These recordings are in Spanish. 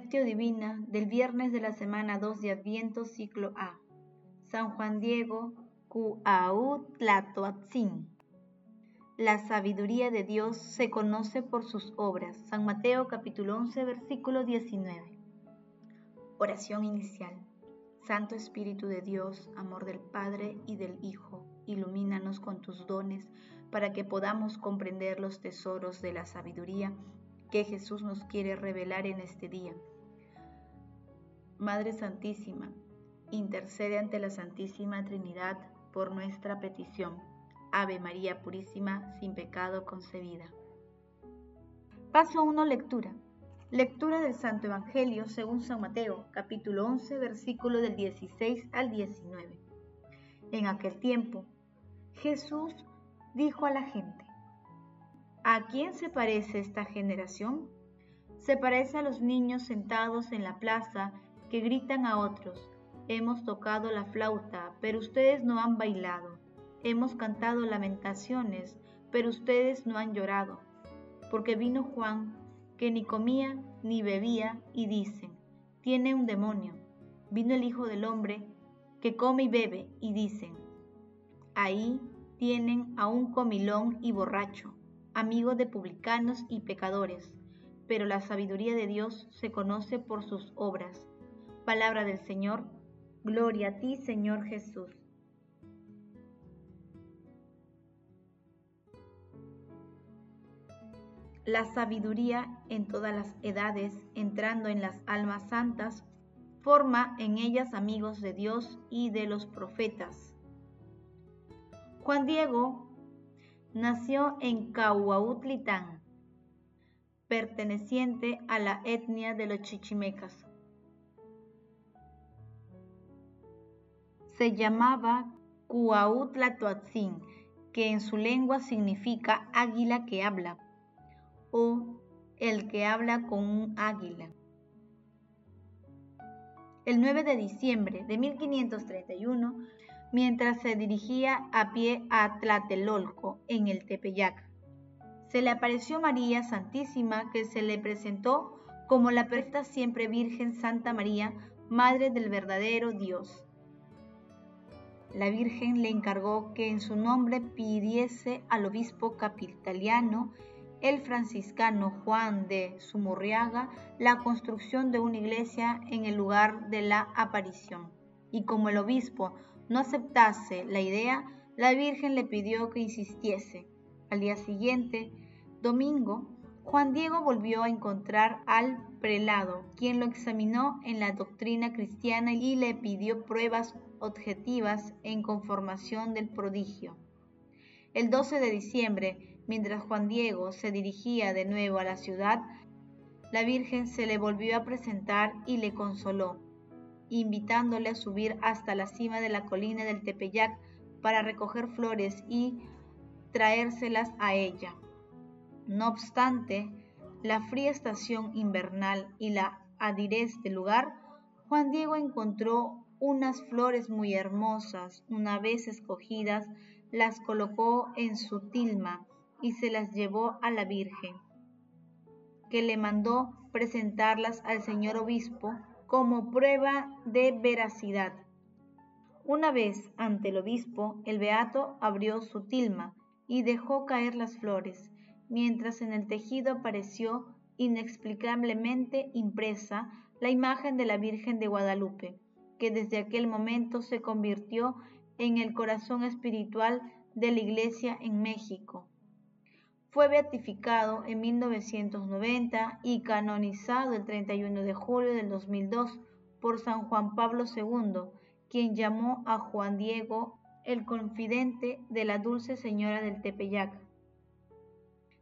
Divina del viernes de la semana 2 de Adviento, ciclo A. San Juan Diego, Cuauhtlatoatzin. La sabiduría de Dios se conoce por sus obras. San Mateo capítulo 11, versículo 19. Oración inicial. Santo Espíritu de Dios, amor del Padre y del Hijo, ilumínanos con tus dones para que podamos comprender los tesoros de la sabiduría que Jesús nos quiere revelar en este día. Madre Santísima, intercede ante la Santísima Trinidad por nuestra petición. Ave María Purísima, sin pecado concebida. Paso 1, lectura. Lectura del Santo Evangelio según San Mateo, capítulo 11, versículo del 16 al 19. En aquel tiempo, Jesús dijo a la gente, ¿A quién se parece esta generación? Se parece a los niños sentados en la plaza que gritan a otros, hemos tocado la flauta, pero ustedes no han bailado, hemos cantado lamentaciones, pero ustedes no han llorado, porque vino Juan, que ni comía ni bebía, y dicen, tiene un demonio. Vino el Hijo del Hombre, que come y bebe, y dicen, ahí tienen a un comilón y borracho amigo de publicanos y pecadores, pero la sabiduría de Dios se conoce por sus obras. Palabra del Señor, gloria a ti Señor Jesús. La sabiduría en todas las edades, entrando en las almas santas, forma en ellas amigos de Dios y de los profetas. Juan Diego nació en Cahuautlitán, perteneciente a la etnia de los chichimecas. Se llamaba Cuauhtlatoatzin, que en su lengua significa águila que habla o el que habla con un águila. El 9 de diciembre de 1531 mientras se dirigía a pie a Tlatelolco, en el Tepeyac. Se le apareció María Santísima, que se le presentó como la perfecta siempre Virgen Santa María, Madre del verdadero Dios. La Virgen le encargó que en su nombre pidiese al obispo capitaliano, el franciscano Juan de Sumurriaga, la construcción de una iglesia en el lugar de la aparición. Y como el obispo no aceptase la idea, la Virgen le pidió que insistiese. Al día siguiente, domingo, Juan Diego volvió a encontrar al prelado, quien lo examinó en la doctrina cristiana y le pidió pruebas objetivas en conformación del prodigio. El 12 de diciembre, mientras Juan Diego se dirigía de nuevo a la ciudad, la Virgen se le volvió a presentar y le consoló invitándole a subir hasta la cima de la colina del Tepeyac para recoger flores y traérselas a ella. No obstante, la fría estación invernal y la adirez del lugar, Juan Diego encontró unas flores muy hermosas. Una vez escogidas, las colocó en su tilma y se las llevó a la Virgen, que le mandó presentarlas al señor obispo como prueba de veracidad. Una vez ante el obispo, el beato abrió su tilma y dejó caer las flores, mientras en el tejido apareció inexplicablemente impresa la imagen de la Virgen de Guadalupe, que desde aquel momento se convirtió en el corazón espiritual de la Iglesia en México. Fue beatificado en 1990 y canonizado el 31 de julio del 2002 por San Juan Pablo II, quien llamó a Juan Diego el confidente de la Dulce Señora del Tepeyac.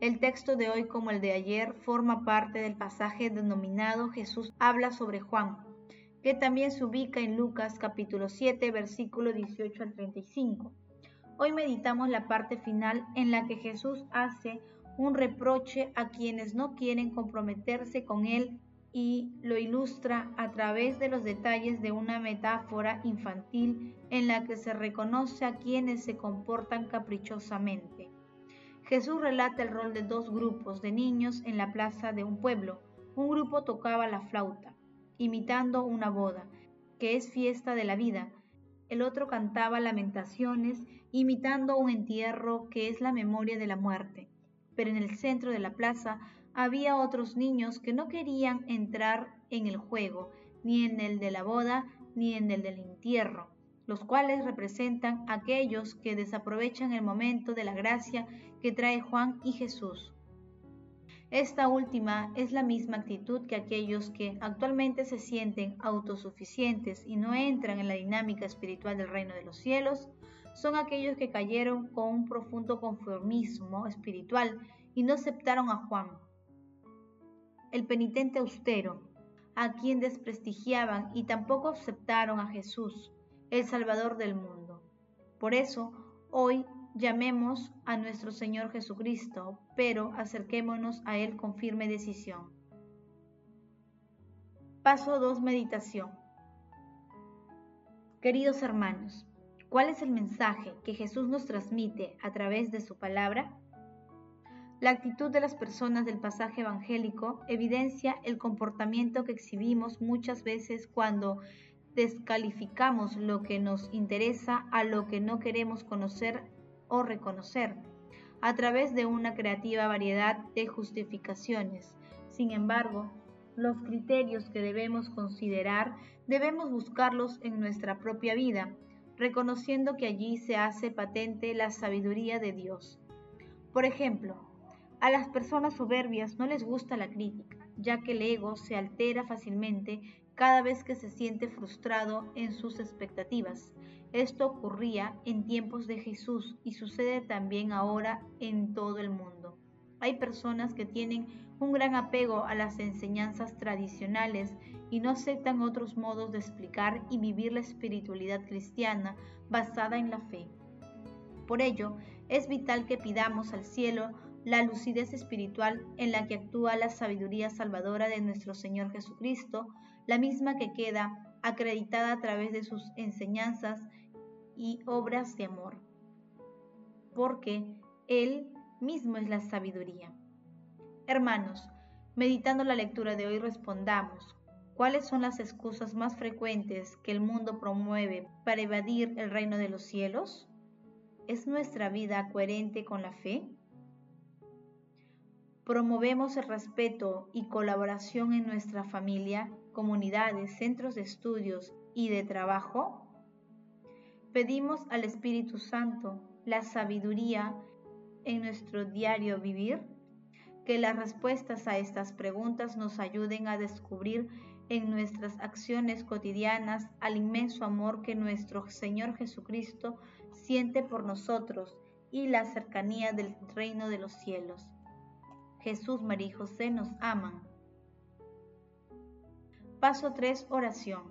El texto de hoy, como el de ayer, forma parte del pasaje denominado Jesús habla sobre Juan, que también se ubica en Lucas capítulo 7, versículo 18 al 35. Hoy meditamos la parte final en la que Jesús hace un reproche a quienes no quieren comprometerse con Él y lo ilustra a través de los detalles de una metáfora infantil en la que se reconoce a quienes se comportan caprichosamente. Jesús relata el rol de dos grupos de niños en la plaza de un pueblo, un grupo tocaba la flauta, imitando una boda, que es fiesta de la vida. El otro cantaba lamentaciones, imitando un entierro, que es la memoria de la muerte. Pero en el centro de la plaza había otros niños que no querían entrar en el juego, ni en el de la boda, ni en el del entierro, los cuales representan aquellos que desaprovechan el momento de la gracia que trae Juan y Jesús. Esta última es la misma actitud que aquellos que actualmente se sienten autosuficientes y no entran en la dinámica espiritual del reino de los cielos, son aquellos que cayeron con un profundo conformismo espiritual y no aceptaron a Juan. El penitente austero, a quien desprestigiaban y tampoco aceptaron a Jesús, el Salvador del mundo. Por eso, hoy Llamemos a nuestro Señor Jesucristo, pero acerquémonos a Él con firme decisión. Paso 2. Meditación. Queridos hermanos, ¿cuál es el mensaje que Jesús nos transmite a través de su palabra? La actitud de las personas del pasaje evangélico evidencia el comportamiento que exhibimos muchas veces cuando descalificamos lo que nos interesa a lo que no queremos conocer o reconocer a través de una creativa variedad de justificaciones. Sin embargo, los criterios que debemos considerar debemos buscarlos en nuestra propia vida, reconociendo que allí se hace patente la sabiduría de Dios. Por ejemplo, a las personas soberbias no les gusta la crítica, ya que el ego se altera fácilmente cada vez que se siente frustrado en sus expectativas. Esto ocurría en tiempos de Jesús y sucede también ahora en todo el mundo. Hay personas que tienen un gran apego a las enseñanzas tradicionales y no aceptan otros modos de explicar y vivir la espiritualidad cristiana basada en la fe. Por ello, es vital que pidamos al cielo la lucidez espiritual en la que actúa la sabiduría salvadora de nuestro Señor Jesucristo, la misma que queda acreditada a través de sus enseñanzas y obras de amor, porque Él mismo es la sabiduría. Hermanos, meditando la lectura de hoy respondamos, ¿cuáles son las excusas más frecuentes que el mundo promueve para evadir el reino de los cielos? ¿Es nuestra vida coherente con la fe? ¿Promovemos el respeto y colaboración en nuestra familia, comunidades, centros de estudios y de trabajo? Pedimos al Espíritu Santo la sabiduría en nuestro diario vivir, que las respuestas a estas preguntas nos ayuden a descubrir en nuestras acciones cotidianas al inmenso amor que nuestro Señor Jesucristo siente por nosotros y la cercanía del reino de los cielos. Jesús, María y José nos aman. Paso 3. Oración.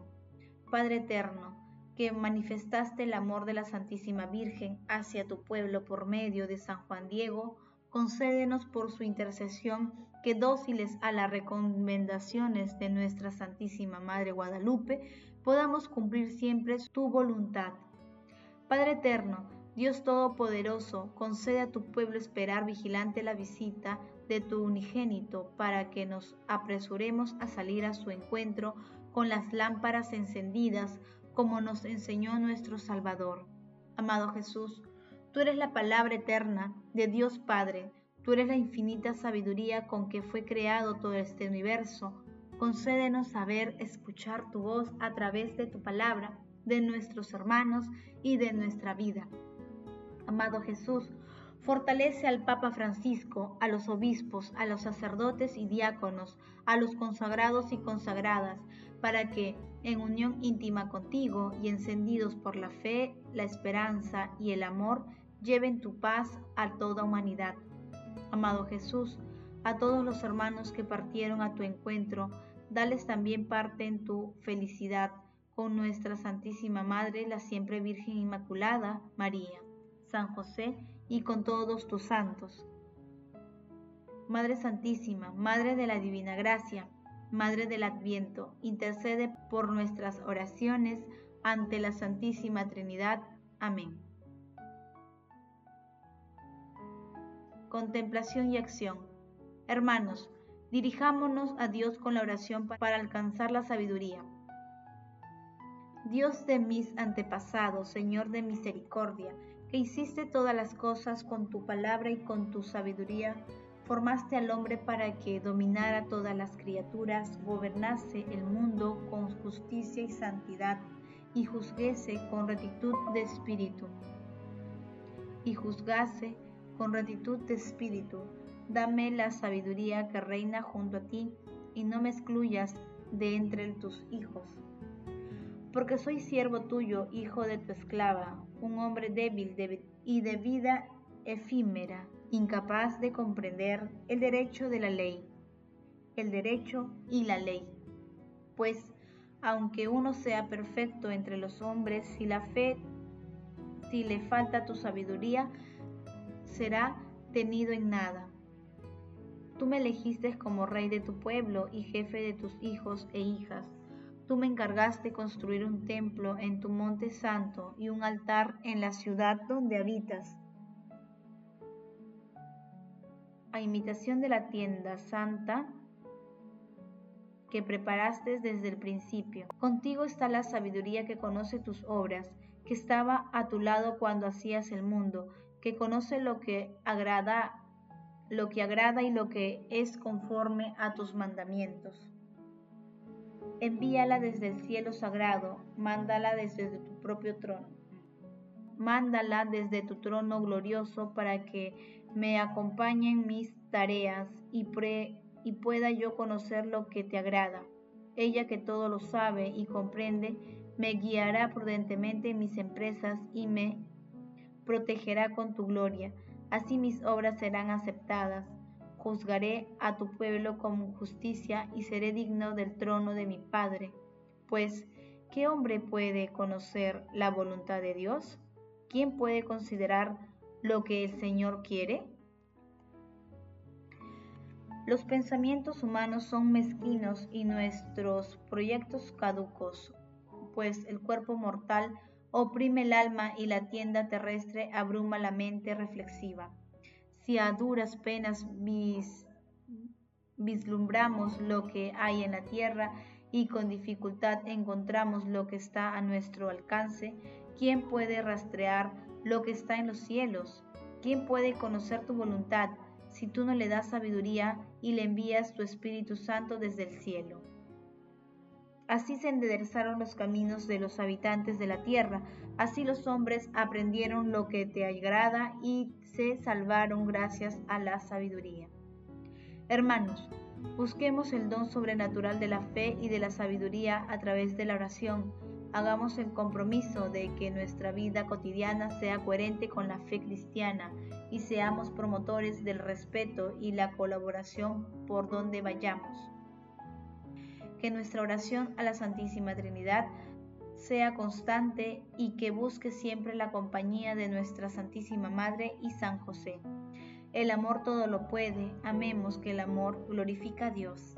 Padre Eterno, que manifestaste el amor de la Santísima Virgen hacia tu pueblo por medio de San Juan Diego, concédenos por su intercesión que dóciles a las recomendaciones de nuestra Santísima Madre Guadalupe, podamos cumplir siempre tu voluntad. Padre Eterno, Dios Todopoderoso, concede a tu pueblo esperar vigilante la visita de tu unigénito para que nos apresuremos a salir a su encuentro con las lámparas encendidas como nos enseñó nuestro Salvador. Amado Jesús, tú eres la palabra eterna de Dios Padre, tú eres la infinita sabiduría con que fue creado todo este universo. Concédenos saber escuchar tu voz a través de tu palabra, de nuestros hermanos y de nuestra vida. Amado Jesús, Fortalece al Papa Francisco, a los obispos, a los sacerdotes y diáconos, a los consagrados y consagradas, para que, en unión íntima contigo y encendidos por la fe, la esperanza y el amor, lleven tu paz a toda humanidad. Amado Jesús, a todos los hermanos que partieron a tu encuentro, dales también parte en tu felicidad con nuestra Santísima Madre, la siempre Virgen Inmaculada, María, San José, y con todos tus santos. Madre Santísima, Madre de la Divina Gracia, Madre del Adviento, intercede por nuestras oraciones ante la Santísima Trinidad. Amén. Contemplación y acción. Hermanos, Dirijámonos a Dios con la oración para alcanzar la sabiduría. Dios de mis antepasados, Señor de misericordia, que hiciste todas las cosas con tu palabra y con tu sabiduría, formaste al hombre para que dominara todas las criaturas, gobernase el mundo con justicia y santidad, y juzguese con rectitud de espíritu. Y juzgase con rectitud de espíritu. Dame la sabiduría que reina junto a ti, y no me excluyas de entre tus hijos porque soy siervo tuyo, hijo de tu esclava, un hombre débil y de vida efímera, incapaz de comprender el derecho de la ley, el derecho y la ley. Pues, aunque uno sea perfecto entre los hombres, si la fe, si le falta tu sabiduría, será tenido en nada. Tú me elegiste como rey de tu pueblo y jefe de tus hijos e hijas Tú me encargaste construir un templo en tu monte santo y un altar en la ciudad donde habitas. A imitación de la tienda santa que preparaste desde el principio. Contigo está la sabiduría que conoce tus obras, que estaba a tu lado cuando hacías el mundo, que conoce lo que agrada, lo que agrada y lo que es conforme a tus mandamientos. Envíala desde el cielo sagrado, mándala desde tu propio trono. Mándala desde tu trono glorioso para que me acompañe en mis tareas y, y pueda yo conocer lo que te agrada. Ella que todo lo sabe y comprende, me guiará prudentemente en mis empresas y me protegerá con tu gloria. Así mis obras serán aceptadas juzgaré a tu pueblo con justicia y seré digno del trono de mi Padre. Pues, ¿qué hombre puede conocer la voluntad de Dios? ¿Quién puede considerar lo que el Señor quiere? Los pensamientos humanos son mezquinos y nuestros proyectos caducos, pues el cuerpo mortal oprime el alma y la tienda terrestre abruma la mente reflexiva si a duras penas vislumbramos lo que hay en la tierra y con dificultad encontramos lo que está a nuestro alcance, ¿quién puede rastrear lo que está en los cielos? ¿Quién puede conocer tu voluntad si tú no le das sabiduría y le envías tu Espíritu Santo desde el cielo? Así se enderezaron los caminos de los habitantes de la tierra, así los hombres aprendieron lo que te agrada y se salvaron gracias a la sabiduría. Hermanos, busquemos el don sobrenatural de la fe y de la sabiduría a través de la oración. Hagamos el compromiso de que nuestra vida cotidiana sea coherente con la fe cristiana y seamos promotores del respeto y la colaboración por donde vayamos que nuestra oración a la Santísima Trinidad sea constante y que busque siempre la compañía de nuestra Santísima Madre y San José. El amor todo lo puede, amemos que el amor glorifica a Dios.